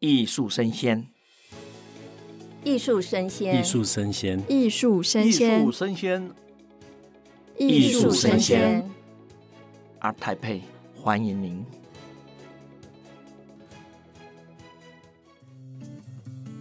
艺术生鲜，艺术生鲜，艺术生鲜，艺术生鲜，艺术生鲜，艺术声鲜。ART TAIPEI，欢迎您。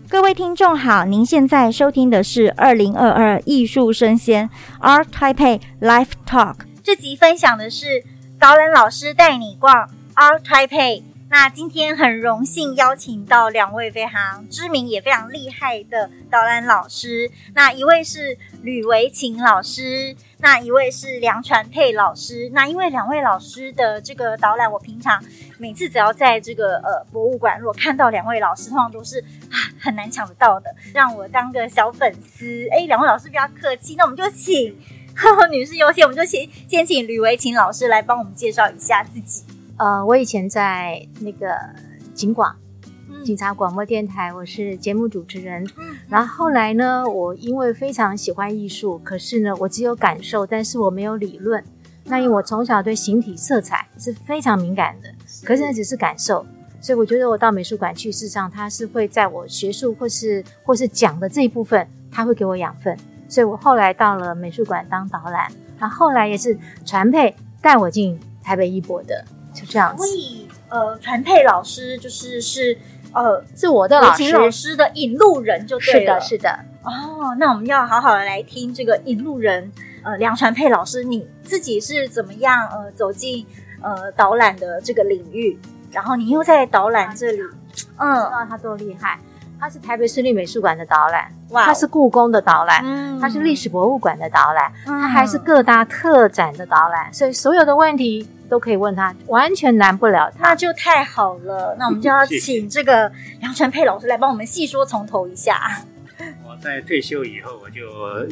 各位听众好，您现在收听的是二零二二艺术生鲜 ART TAIPEI Live Talk。这集分享的是导览老师带你逛 ART TAIPEI。那今天很荣幸邀请到两位非常知名也非常厉害的导览老师，那一位是吕维琴老师，那一位是梁传沛老师。那因为两位老师的这个导览，我平常每次只要在这个呃博物馆，如果看到两位老师，通常都是啊很难抢得到的，让我当个小粉丝。哎，两位老师比较客气，那我们就请呵呵女士优先，我们就 先先请吕维琴老师来帮我们介绍一下自己。呃，我以前在那个警广，警察广播电台，我是节目主持人。嗯，然后后来呢，我因为非常喜欢艺术，可是呢，我只有感受，但是我没有理论。那因为我从小对形体、色彩是非常敏感的，可是那只是感受。所以我觉得我到美术馆去，事实上它是会在我学术或是或是讲的这一部分，它会给我养分。所以我后来到了美术馆当导览，然后后来也是传配带我进台北艺博的。就这样子，所以呃，传佩老师就是是呃，是我的老师，老师的引路人就对了，是的，是的。哦，那我们要好好的来听这个引路人，呃，梁传沛老师，你自己是怎么样呃走进呃导览的这个领域，然后你又在导览这里，嗯，知道他多厉害，他是台北市立美术馆的导览，哇，他是故宫的导览，嗯，他是历史博物馆的导览，嗯，他还是各大特展的导览，所以所有的问题。都可以问他，完全难不了他，那就太好了。那我们就要请这个梁传沛老师来帮我们细说从头一下。我在退休以后，我就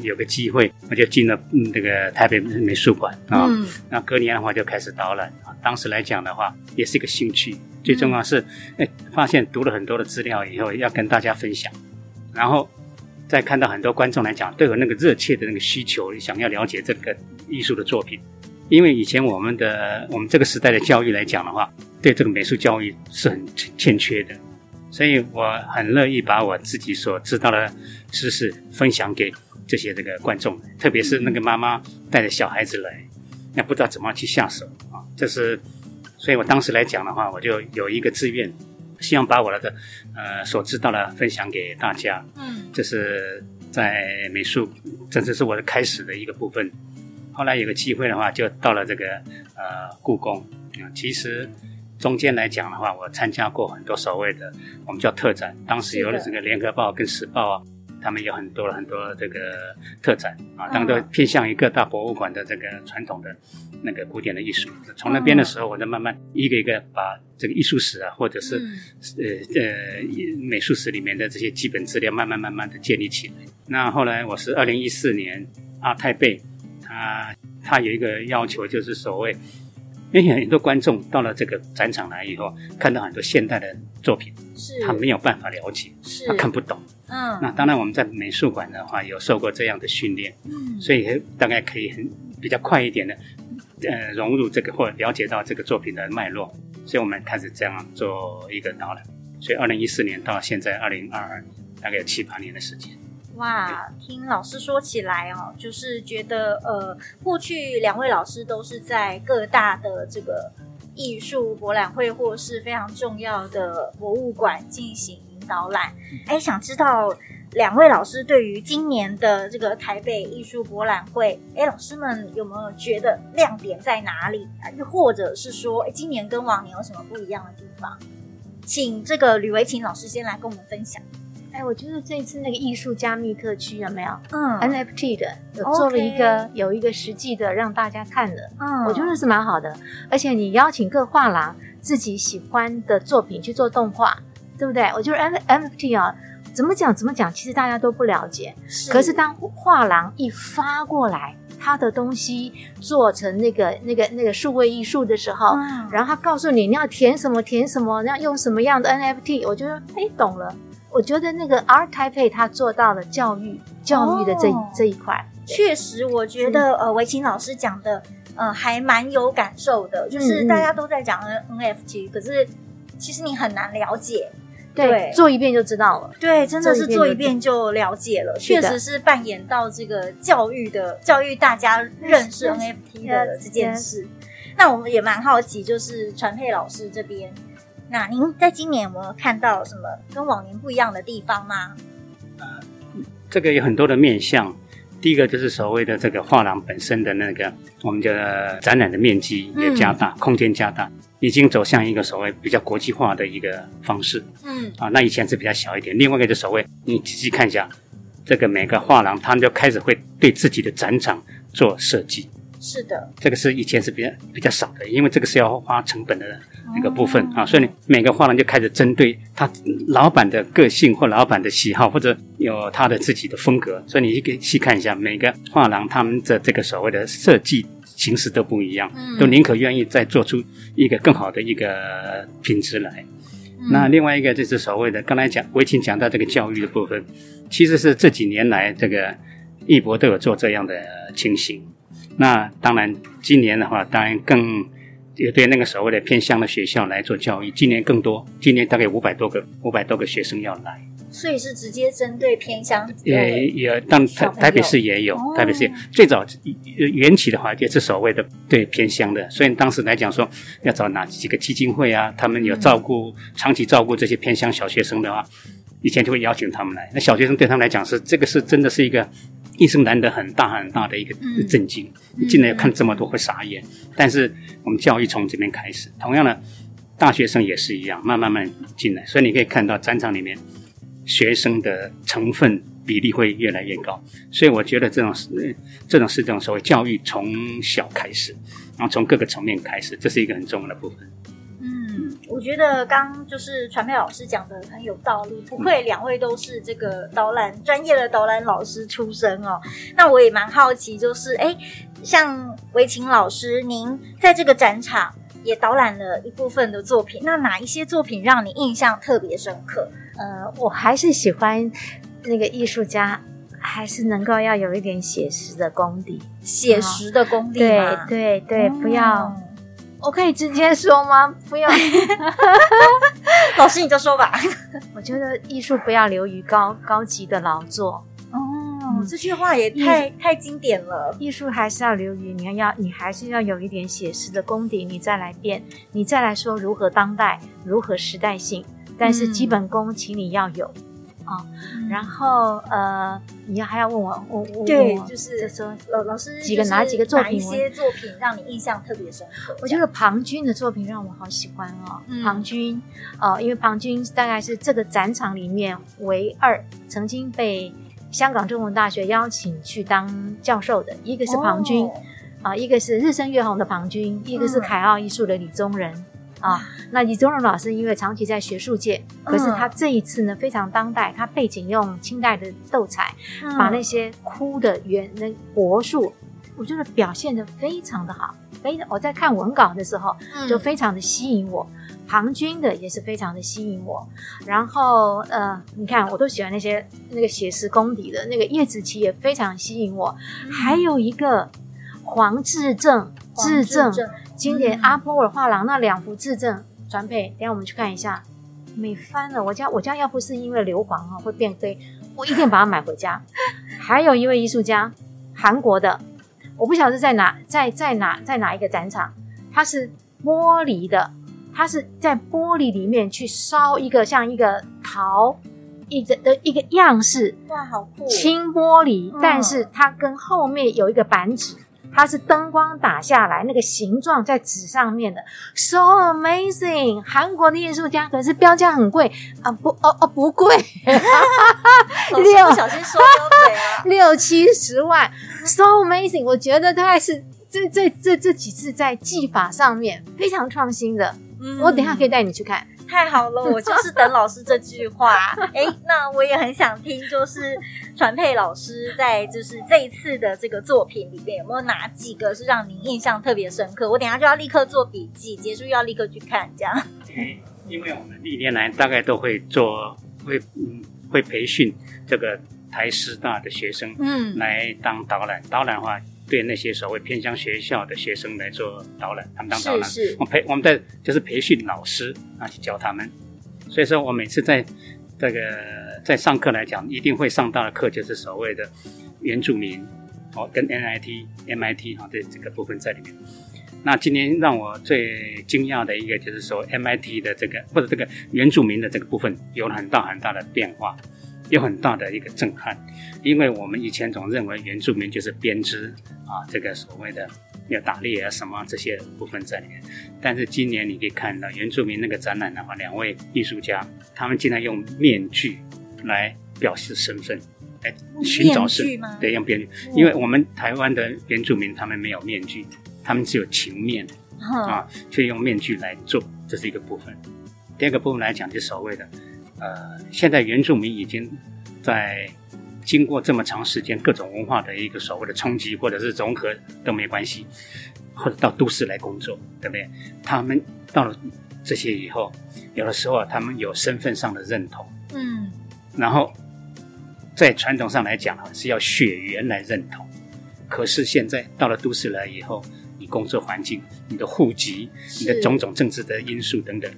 有个机会，我就进了那个台北美术馆啊。嗯、那隔年的话就开始导览啊。当时来讲的话，也是一个兴趣，最重要是哎，发现读了很多的资料以后，要跟大家分享，然后在看到很多观众来讲，都有那个热切的那个需求，想要了解这个艺术的作品。因为以前我们的我们这个时代的教育来讲的话，对这个美术教育是很欠缺的，所以我很乐意把我自己所知道的知识分享给这些这个观众，特别是那个妈妈带着小孩子来，那不知道怎么去下手啊。这是，所以我当时来讲的话，我就有一个志愿，希望把我的呃所知道的分享给大家。嗯，这是在美术，这只是我的开始的一个部分。后来有个机会的话，就到了这个呃故宫啊。其实中间来讲的话，我参加过很多所谓的我们叫特展。当时有了这个联合报跟时报啊，他们有很多很多这个特展啊，当然都偏向于各大博物馆的这个传统的那个古典的艺术。从那边的时候，我就慢慢一个一个把这个艺术史啊，或者是呃呃美术史里面的这些基本资料，慢慢慢慢的建立起来。那后来我是二零一四年 ART TAIPEI。啊，他有一个要求，就是所谓，因为很多观众到了这个展场来以后，看到很多现代的作品，是他没有办法了解，是他看不懂。嗯，那当然我们在美术馆的话有受过这样的训练，嗯，所以大概可以很比较快一点的，呃，融入这个或了解到这个作品的脉络，所以我们开始这样做一个导览。所以二零一四年到现在二零二二，大概有七八年的时间。哇，听老师说起来哦，就是觉得呃，过去两位老师都是在各大的这个艺术博览会或是非常重要的博物馆进行导览。哎，想知道两位老师对于今年的这个台北艺术博览会，哎，老师们有没有觉得亮点在哪里？又或者是说，哎，今年跟往年有什么不一样的地方？请这个吕维琴老师先来跟我们分享。哎，我觉得这一次那个艺术加密特区有没有？嗯，NFT 的有做了一个有一个实际的让大家看的，嗯，我觉得是蛮好的。而且你邀请各画廊自己喜欢的作品去做动画，对不对？我觉得 NFT 啊，怎么讲怎么讲，其实大家都不了解。是。可是当画廊一发过来，他的东西做成那个那个那个数位艺术的时候，嗯，然后他告诉你你要填什么填什么，你要用什么样的 NFT，我觉得哎懂了。我觉得那个 ART TAIPEI 他做到了教育教育的这、哦、这一块，确实，我觉得呃，维琴老师讲的呃还蛮有感受的，就是大家都在讲 NFT，、嗯、可是其实你很难了解。对，做一遍就知道了。对，真的是做一遍就了解了，确实是扮演到这个教育的教育大家认识 NFT 的这件事。那我们也蛮好奇，就是传佩老师这边，那您在今年有没有看到什么跟往年不一样的地方吗？呃，这个有很多的面向。第一个就是所谓的这个画廊本身的那个我们的展览的面积也加大，嗯、空间加大，已经走向一个所谓比较国际化的一个方式。嗯，啊，那以前是比较小一点。另外一个就所谓，你仔细看一下，这个每个画廊，他们就开始会对自己的展场做设计。是的，这个是以前是比较比较少的，因为这个是要花成本的那个部分、哦、啊，所以你每个画廊就开始针对他老板的个性或老板的喜好，或者有他的自己的风格，所以你可以细看一下每个画廊他们的这个所谓的设计形式都不一样，嗯、都宁可愿意再做出一个更好的一个品质来。嗯、那另外一个就是所谓的刚才讲，我已经讲到这个教育的部分，其实是这几年来这个艺博都有做这样的情形。那当然，今年的话，当然更也对那个所谓的偏乡的学校来做教育。今年更多，今年大概五百多个，五百多个学生要来。所以是直接针对偏乡。也也，但台台北市也有，台北市也最早缘起的话，也是所谓的对偏乡的。所以当时来讲说，要找哪几个基金会啊，他们有照顾、嗯、长期照顾这些偏乡小学生的话，以前就会邀请他们来。那小学生对他们来讲是这个是真的是一个。一生难得很大很大的一个震惊，你进来看这么多会傻眼。但是我们教育从这边开始，同样的大学生也是一样，慢慢慢进来。所以你可以看到战场里面学生的成分比例会越来越高。所以我觉得这种是这种是这种所谓教育从小开始，然后从各个层面开始，这是一个很重要的部分。我觉得刚就是传媒老师讲的很有道理，不愧两位都是这个导览专业的导览老师出身哦。那我也蛮好奇，就是哎，像维琴老师，您在这个展场也导览了一部分的作品，那哪一些作品让你印象特别深刻？呃，我还是喜欢那个艺术家，还是能够要有一点写实的功底，写实的功底吗？对对对，不要。我可以直接说吗？不要，老师你就说吧。我觉得艺术不要流于高高级的劳作。哦，嗯、这句话也太太经典了。艺术还是要流于，你要要，你还是要有一点写实的功底，你再来变，你再来说如何当代，如何时代性。但是基本功，请你要有。啊、哦，然后呃，你要还要问我，我我对，就是说老老师几个哪几个作品，哪一些作品让你印象特别深刻？我觉得庞军的作品让我好喜欢哦。嗯、庞军，呃，因为庞军大概是这个展场里面唯二曾经被香港中文大学邀请去当教授的，一个是庞军，啊、哦呃，一个是日升月红的庞军，一个是凯奥艺术的李宗仁。啊，那李宗仁老师因为长期在学术界，可是他这一次呢非常当代，他背景用清代的斗彩，嗯、把那些枯的原那柏树，我觉得表现的非常的好。非常我在看文稿的时候就非常的吸引我，庞军的也是非常的吸引我。然后呃，你看我都喜欢那些那个写实功底的那个叶子琪也非常吸引我，嗯、还有一个黄志正，志正。经典阿波尔画廊那两幅自证传配，等下我们去看一下，美翻了。我家我家要不是因为硫磺啊会变黑，我一定把它买回家。还有一位艺术家，韩国的，我不晓得是在哪，在在哪，在哪一个展场，它是玻璃的，它是在玻璃里面去烧一个像一个陶一个的一个样式，哇，好酷！轻玻璃，嗯、但是它跟后面有一个板纸。它是灯光打下来，那个形状在纸上面的，so amazing！韩国的艺术家可是标价很贵。啊，不哦哦不贵，六小心说溜嘴啊，六七十万，so amazing！我觉得大概是这这这这几次在技法上面非常创新的，嗯，我等一下可以带你去看。太好了，我就是等老师这句话。哎，那我也很想听，就是传佩老师在就是这一次的这个作品里面，有没有哪几个是让您印象特别深刻？我等下就要立刻做笔记，结束又要立刻去看，这样。因为我们历年来大概都会做，会嗯会培训这个台师大的学生，嗯，来当导览，导览的话。对那些所谓偏乡学校的学生来做导览，他们当导览，我培我们在就是培训老师啊去教他们，所以说我每次在这个在上课来讲，一定会上到的课就是所谓的原住民哦，跟 NIT、MIT 哈，这这个部分在里面。那今年让我最惊讶的一个就是说，MIT 的这个或者这个原住民的这个部分有很大很大的变化，有很大的一个震撼，因为我们以前总认为原住民就是编织啊，这个所谓的要打猎啊什么这些部分在里面，但是今年你可以看到原住民那个展览的话，两位艺术家他们竟然用面具来表示身份，来寻找身份，对，用面具，因为我们台湾的原住民他们没有面具。他们只有情面，啊，却用面具来做，这是一个部分。第二个部分来讲，就所谓的，呃，现在原住民已经在经过这么长时间各种文化的一个所谓的冲击或者是融合都没关系，或者到都市来工作，对不对？他们到了这些以后，有的时候啊，他们有身份上的认同，嗯，然后在传统上来讲啊，是要血缘来认同，可是现在到了都市来以后。你工作环境、你的户籍、你的种种政治的因素等等，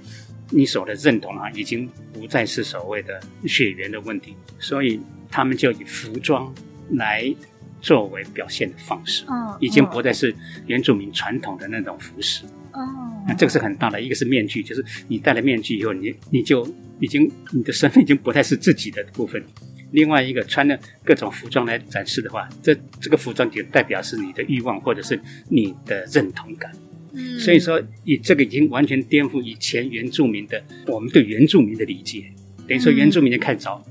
你所的认同啊，已经不再是所谓的血缘的问题，所以他们就以服装来作为表现的方式，哦，已经不再是原住民传统的那种服饰。哦，那这个是很大的，一个是面具，就是你戴了面具以后，你你就已经你的身份已经不再是自己的部分。另外一个穿的各种服装来展示的话，这这个服装就代表是你的欲望或者是你的认同感。所以说，以这个已经完全颠覆以前原住民的我们对原住民的理解，等于说原住民就看着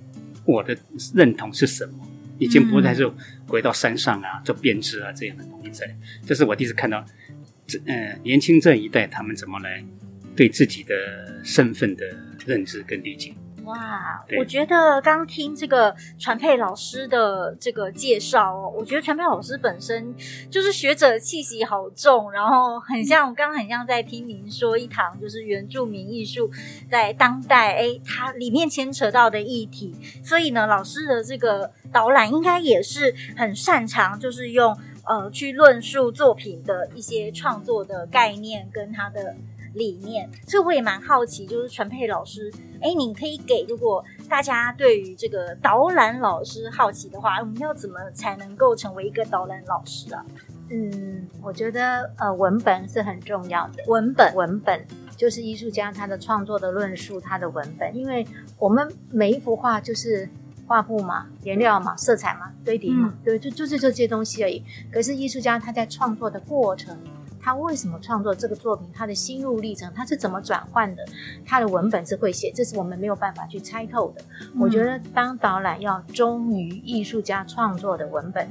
我的认同是什么，已经不再是回到山上啊做编织啊这样的东西在。这是我第一次看到，这呃年轻这一代他们怎么来对自己的身份的认知跟理解。哇，我觉得刚听这个传佩老师的这个介绍哦，我觉得传佩老师本身就是学者气息好重，然后很像，我刚刚很像在听您说一堂就是原住民艺术在当代，哎，它里面牵扯到的议题，所以呢，老师的这个导览应该也是很擅长，就是用呃去论述作品的一些创作的概念跟他的。理念，所以我也蛮好奇，就是传佩老师，哎，你可以给如果大家对于这个导览老师好奇的话，我们要怎么才能够成为一个导览老师啊？嗯，我觉得呃，文本是很重要的，文本文本就是艺术家他的创作的论述，他的文本，因为我们每一幅画就是画布嘛，颜料嘛，色彩嘛，堆叠嘛，嗯、对，就就是这些东西而已。可是艺术家他在创作的过程。他为什么创作这个作品？他的心路历程，他是怎么转换的？他的文本是会写，这是我们没有办法去猜透的。嗯、我觉得当导览要忠于艺术家创作的文本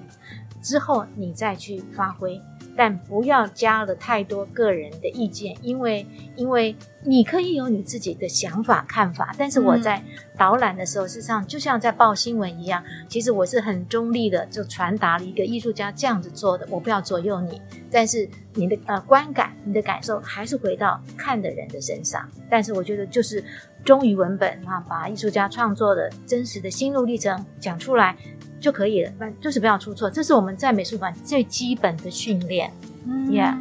之后，你再去发挥。但不要加了太多个人的意见，因为因为你可以有你自己的想法看法，但是我在导览的时候，事实上就像在报新闻一样，其实我是很中立的，就传达了一个艺术家这样子做的，我不要左右你，但是你的呃观感、你的感受还是回到看的人的身上。但是我觉得就是忠于文本啊，把艺术家创作的真实的心路历程讲出来。就可以了，反正就是不要出错，这是我们在美术馆最基本的训练。嗯，Yeah，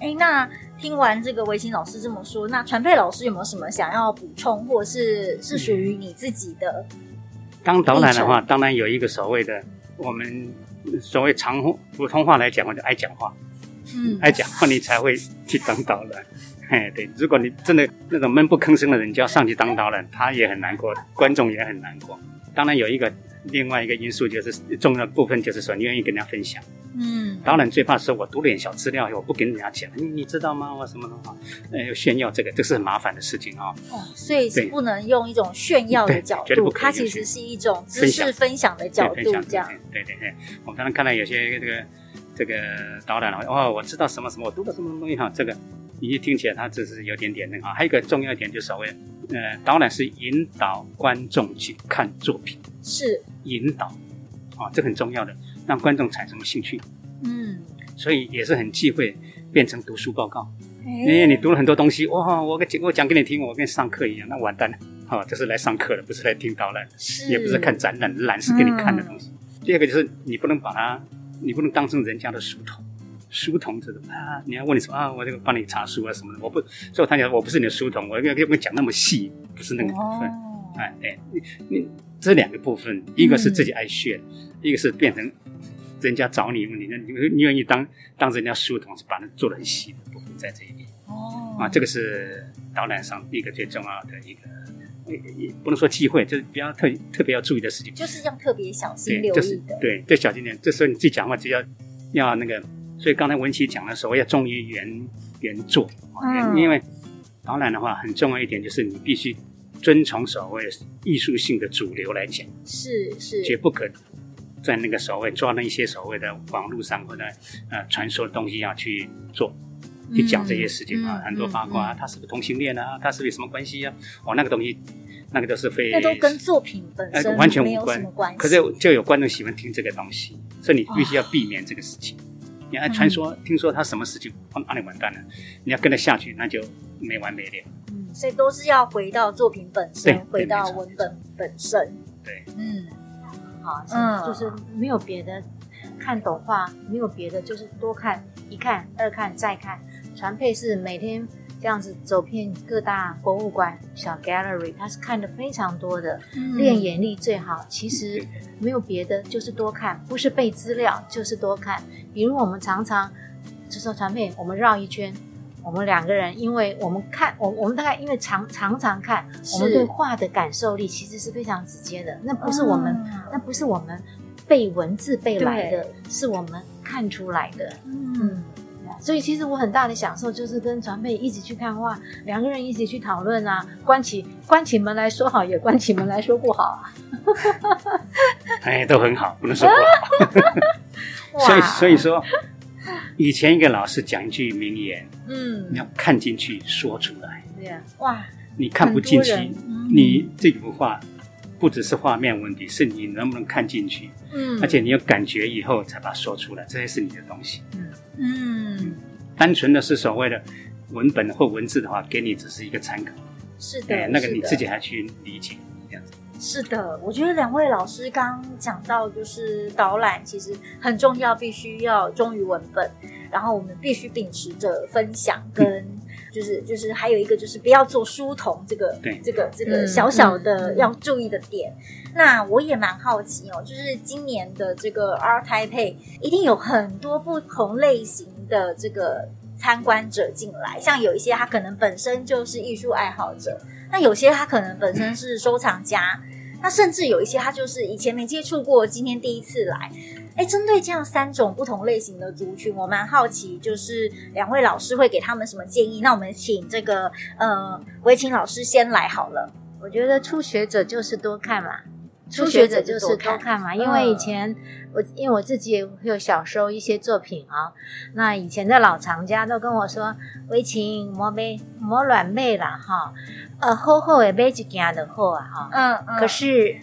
哎，那听完这个维新老师这么说，那传佩老师有没有什么想要补充，或者是是属于你自己的？当导览的话，当然有一个所谓的我们所谓常普通话来讲，我就爱讲话，嗯，爱讲话你才会去当导览。嘿，对，如果你真的那种闷不吭声的人，就要上去当导览，他也很难过，观众也很难过。当然有一个。另外一个因素就是重要的部分，就是说你愿意跟人家分享。嗯，导览最怕是我读点小资料，我不跟人家讲，你你知道吗？我什么的话，呃，炫耀这个，这是很麻烦的事情啊。哦，所以是不能用一种炫耀的角度，它其实是一种知识分享的角度，这样。对对对，我们刚刚看到有些这个这个导览哦，我知道什么什么，我读了什么东西哈，这个你一听起来它只是有点点那个。还有一个重要一点就是所谓，呃，导览是引导观众去看作品。是引导啊，这很重要的，让观众产生兴趣。嗯，所以也是很忌讳变成读书报告。因为、欸、你读了很多东西，哇，我讲我讲给你听，我跟上课一样，那完蛋了。好、哦，这是来上课的，不是来听导览，的也不是看展览，览是给你看的东西。嗯、第二个就是你不能把它，你不能当成人家的书童。书童这种啊，你要问你说啊，我这个帮你查书啊什么的，我不，所以我他讲我不是你的书童，我要跟你讲那么细。不是那个部分。哎，对，你你这两个部分，一个是自己爱炫，一个是变成人家找你问，你你你愿意当当人家书童，是把它做的很细的部分在这一边。哦，啊，这个是导览上一个最重要的一个。不能说忌讳，就是比较特特别要注意的事情，就是要特别小心留意的。就是、对，对，小心点。这时候你自己讲话就要要那个，所以刚才文琪讲的时候要忠于原原作，嗯、因为导览的话很重要一点就是你必须遵从所谓艺术性的主流来讲，是是，绝不可在那个所谓抓那一些所谓的网络上或者呃传说的东西要去做。去讲这些事情啊，很多八卦啊，他是不是同性恋啊？他是不是什么关系啊？哦，那个东西，那个都是非，那都跟作品本身完全无关。可是就有观众喜欢听这个东西，所以你必须要避免这个事情。你还传说，听说他什么事情，那你完蛋了。你要跟着下去，那就没完没了。嗯，所以都是要回到作品本身，回到文本本身。对，嗯，好，嗯，就是没有别的，看懂画没有别的，就是多看一看，二看再看。传配是每天这样子走遍各大博物馆、小 gallery，他是看的非常多的，嗯、练眼力最好。其实没有别的，就是多看，不是背资料，就是多看。比如我们常常就说传配，我们绕一圈，我们两个人，因为我们看，我我们大概因为常常常看，我们对画的感受力其实是非常直接的。那不是我们，嗯、那不是我们背文字背来的，是我们看出来的。嗯。所以其实我很大的享受就是跟传配一起去看画，两个人一起去讨论啊，关起关起门来说好，也关起门来说不好啊。哎，都很好，不能说不好。所以所以说，以前一个老师讲一句名言，嗯，你要看进去，说出来。对呀，哇，你看不进去，你这幅画不只是画面问题，是你能不能看进去？嗯，而且你有感觉以后才把它说出来，这些是你的东西。嗯嗯，单纯的是所谓的文本或文字的话，给你只是一个参考。是的，哎，那个你自己还去理解这样子。是的，我觉得两位老师刚刚讲到，就是导览其实很重要，必须要忠于文本，然后我们必须秉持着分享跟、嗯。就是就是还有一个就是不要做书童这个对这个这个小小的要注意的点。嗯嗯、那我也蛮好奇哦，就是今年的这个 ART TAIPEI 一定有很多不同类型的这个参观者进来，像有一些他可能本身就是艺术爱好者，那有些他可能本身是收藏家，嗯、那甚至有一些他就是以前没接触过，今天第一次来。哎，针对这样三种不同类型的族群，我蛮好奇，就是两位老师会给他们什么建议？那我们请这个呃，维琴老师先来好了。我觉得初学者就是多看嘛，初学者就是多看嘛，因为以前我因为我自己也有小时候一些作品啊，那以前的老藏家都跟我说，维琴莫买莫乱买啦哈，呃，厚厚的买一件就好啊哈，嗯嗯，可是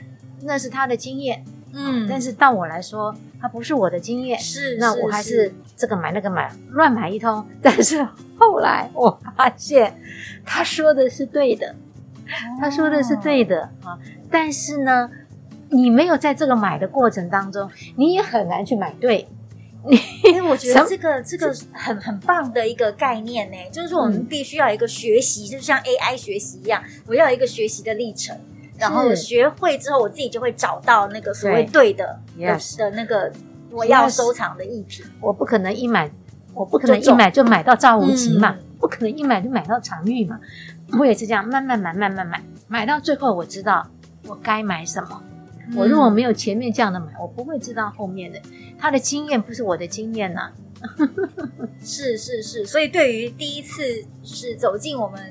那是他的经验，嗯，但是到我来说。它不是我的经验，是那我还是这个买那个买，乱买一通。但是后来我发现，他说的是对的，他说的是对的啊。但是呢，你没有在这个买的过程当中，你也很难去买对。你因为我觉得这个这个很很棒的一个概念呢，就是说我们必须要一个学习，就像 AI 学习一样，我要一个学习的历程。然后学会之后，我自己就会找到那个所谓对的对 yes, 的那个我要收藏的艺品。我不可能一买，我不可能一买就买到赵无极嘛，嗯、不可能一买就买到常玉嘛。我也是这样，慢慢买，慢慢买，买到最后我知道我该买什么。嗯、我如果没有前面这样的买，我不会知道后面的。他的经验不是我的经验呐、啊。是是是，所以对于第一次是走进我们。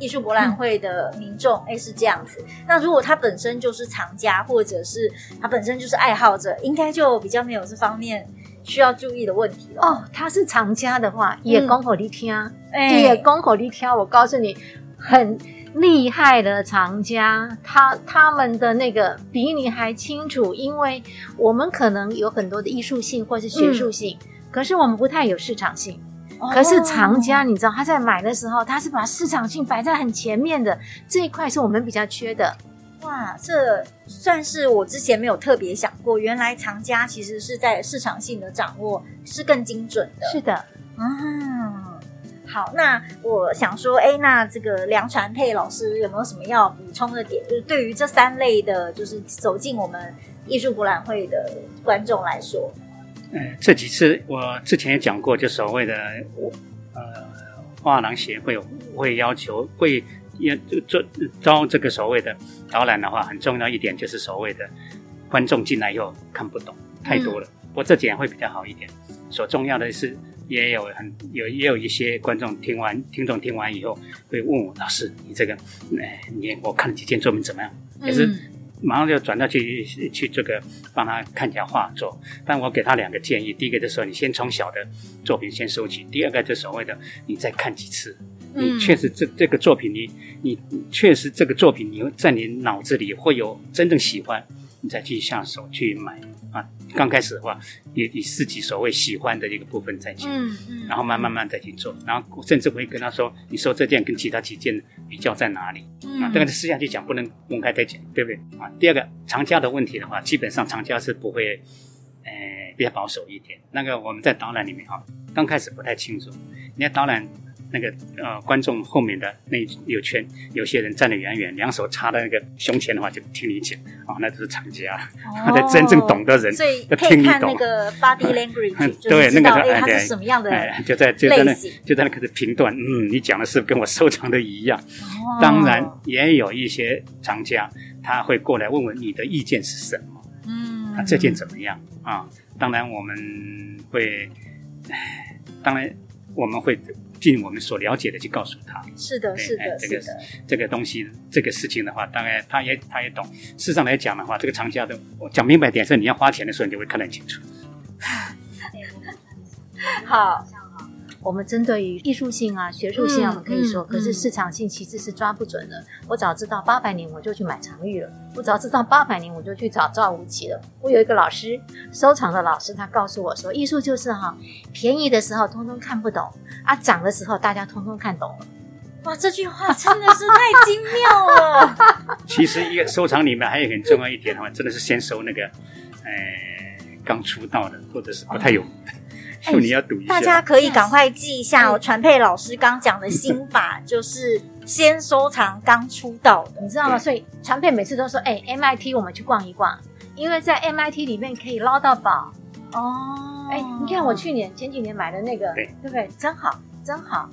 艺术博览会的民众，哎、嗯，是这样子。那如果他本身就是藏家，或者是他本身就是爱好者，应该就比较没有这方面需要注意的问题了。哦，他是藏家的话，也讲给你听，嗯、也讲给你听。我告诉你，很厉害的藏家，他他们的那个比你还清楚，因为我们可能有很多的艺术性或是学术性，嗯、可是我们不太有市场性。可是藏家，你知道他在买的时候，他是把市场性摆在很前面的这一块，是我们比较缺的。哇，这算是我之前没有特别想过，原来藏家其实是在市场性的掌握是更精准的。是的，嗯，好，那我想说，哎，那这个梁传佩老师有没有什么要补充的点？就是对于这三类的，就是走进我们艺术博览会的观众来说，呃，这几次我之前也讲过，就所谓的呃，画廊协会会要求会要做招这个所谓的导览的话，很重要一点就是所谓的观众进来以后看不懂太多了，我、嗯、这点会比较好一点。所重要的是。也有很有也有一些观众听完听众听完以后会问我，老师，你这个哎你我看了几件作品怎么样？也是马上就转到去去这个帮他看一下画作。但我给他两个建议，第一个就是说你先从小的作品先收集，第二个就是所谓的你再看几次，你确实这这个作品你你确实这个作品你在你脑子里会有真正喜欢，你再去下手去买啊。刚开始的话，也以自己所谓喜欢的一个部分再去，嗯嗯，然后慢慢慢再去做，然后甚至会跟他说，你说这件跟其他几件比较在哪里？嗯，啊，这个私下去讲，不能公开再讲，对不对？啊，第二个藏家的问题的话，基本上藏家是不会，呃，比较保守一点。那个我们在导览里面哈，刚开始不太清楚，你看导览。那个呃，观众后面的那有圈，有些人站得远远，两手插在那个胸前的话，就听你讲啊，那都是藏家，他的、哦、真正懂的人，所以可以看那个 body language，嗯、对，那个他是什么样的、哎，就在就在那就在那开始评断，嗯，你讲的是跟我收藏的一样。哦、当然也有一些藏家，他会过来问问你的意见是什么，嗯，啊，这件怎么样啊？当然我们会，当然我们会。尽我们所了解的去告诉他，是的，是的，这个这个东西，这个事情的话，大概他也他也懂。事实上来讲的话，这个厂家的我讲明白点是，你要花钱的时候，你就会看得很清楚。好。我们针对于艺术性啊、学术性啊，我们可以说，嗯嗯、可是市场性其实是抓不准的。嗯、我早知道八百年，我就去买常玉了；我早知道八百年，我就去找赵无极了。我有一个老师，收藏的老师，他告诉我说，艺术就是哈，便宜的时候通通看不懂，啊，涨的时候大家通通看懂了。哇，这句话真的是太精妙了。其实一个收藏里面还有很重要一点的话，真的是先收那个，呃，刚出道的或者是不太有名的。哎，你要读一下，大家可以赶快记一下哦。传佩老师刚讲的心法就是先收藏刚出道的，你知道吗？所以传佩每次都说：“哎，MIT 我们去逛一逛，因为在 MIT 里面可以捞到宝哦。”哎，你看我去年前几年买的那个，对对不对？真好，真好。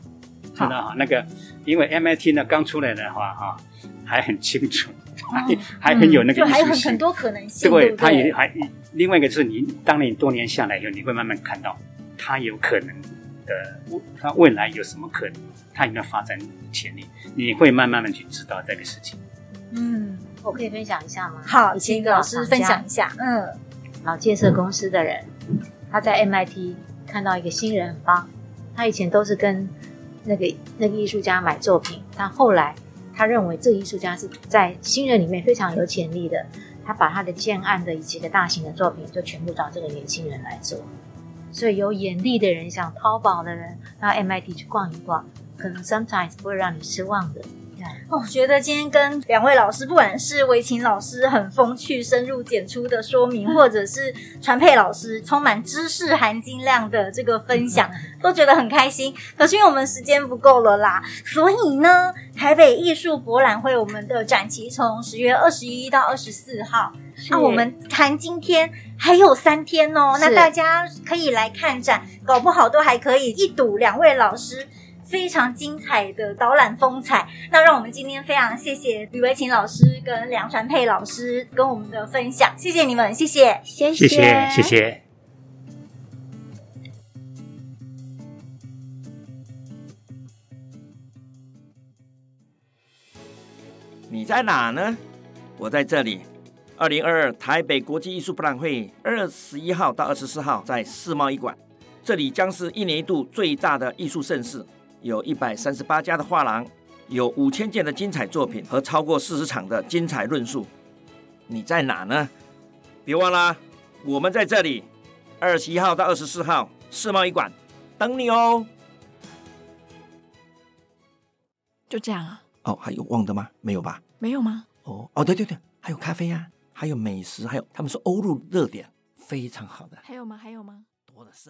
真的好，那个因为 MIT 呢刚出来的话哈，还很清楚，还还很有那个，就还有很多可能性。对，他也还另外一个就是你当你多年下来以后，你会慢慢看到。它有可能的，它未来有什么可能？它有没有发展潜力？你会慢慢的去知道这个事情。嗯，我可以分享一下吗？好，请老师分享一下。嗯，老建设公司的人，他在 MIT 看到一个新人很棒，他以前都是跟那个那个艺术家买作品，但后来他认为这个艺术家是在新人里面非常有潜力的，他把他的建案的以及的大型的作品就全部找这个年轻人来做。所以有眼力的人，想淘宝的人，到 MIT 去逛一逛，可能 sometimes 不会让你失望的。我觉得今天跟两位老师，不管是维琴老师很风趣、深入浅出的说明，或者是传佩老师充满知识含金量的这个分享，都觉得很开心。可是因为我们时间不够了啦，所以呢，台北艺术博览会我们的展期从十月二十一到二十四号，那、啊、我们谈今天还有三天哦，那大家可以来看展，搞不好都还可以一睹两位老师。非常精彩的导览风采，那让我们今天非常谢谢吕维琴老师跟梁传佩老师跟我们的分享，谢谢你们，谢谢，谢谢，谢谢。谢谢。你在哪呢？我在这里。二零二二台北国际艺术博览会，二十一号到二十四号在世贸一馆，这里将是一年一度最大的艺术盛事。有一百三十八家的画廊，有五千件的精彩作品和超过四十场的精彩论述。你在哪呢？别忘了，我们在这里，二十一号到二十四号世贸一馆等你哦。就这样啊？哦，还有忘的吗？没有吧？没有吗？哦哦，对对对，还有咖啡呀、啊，还有美食，还有他们说欧陆热点，非常好的。还有吗？还有吗？多的是。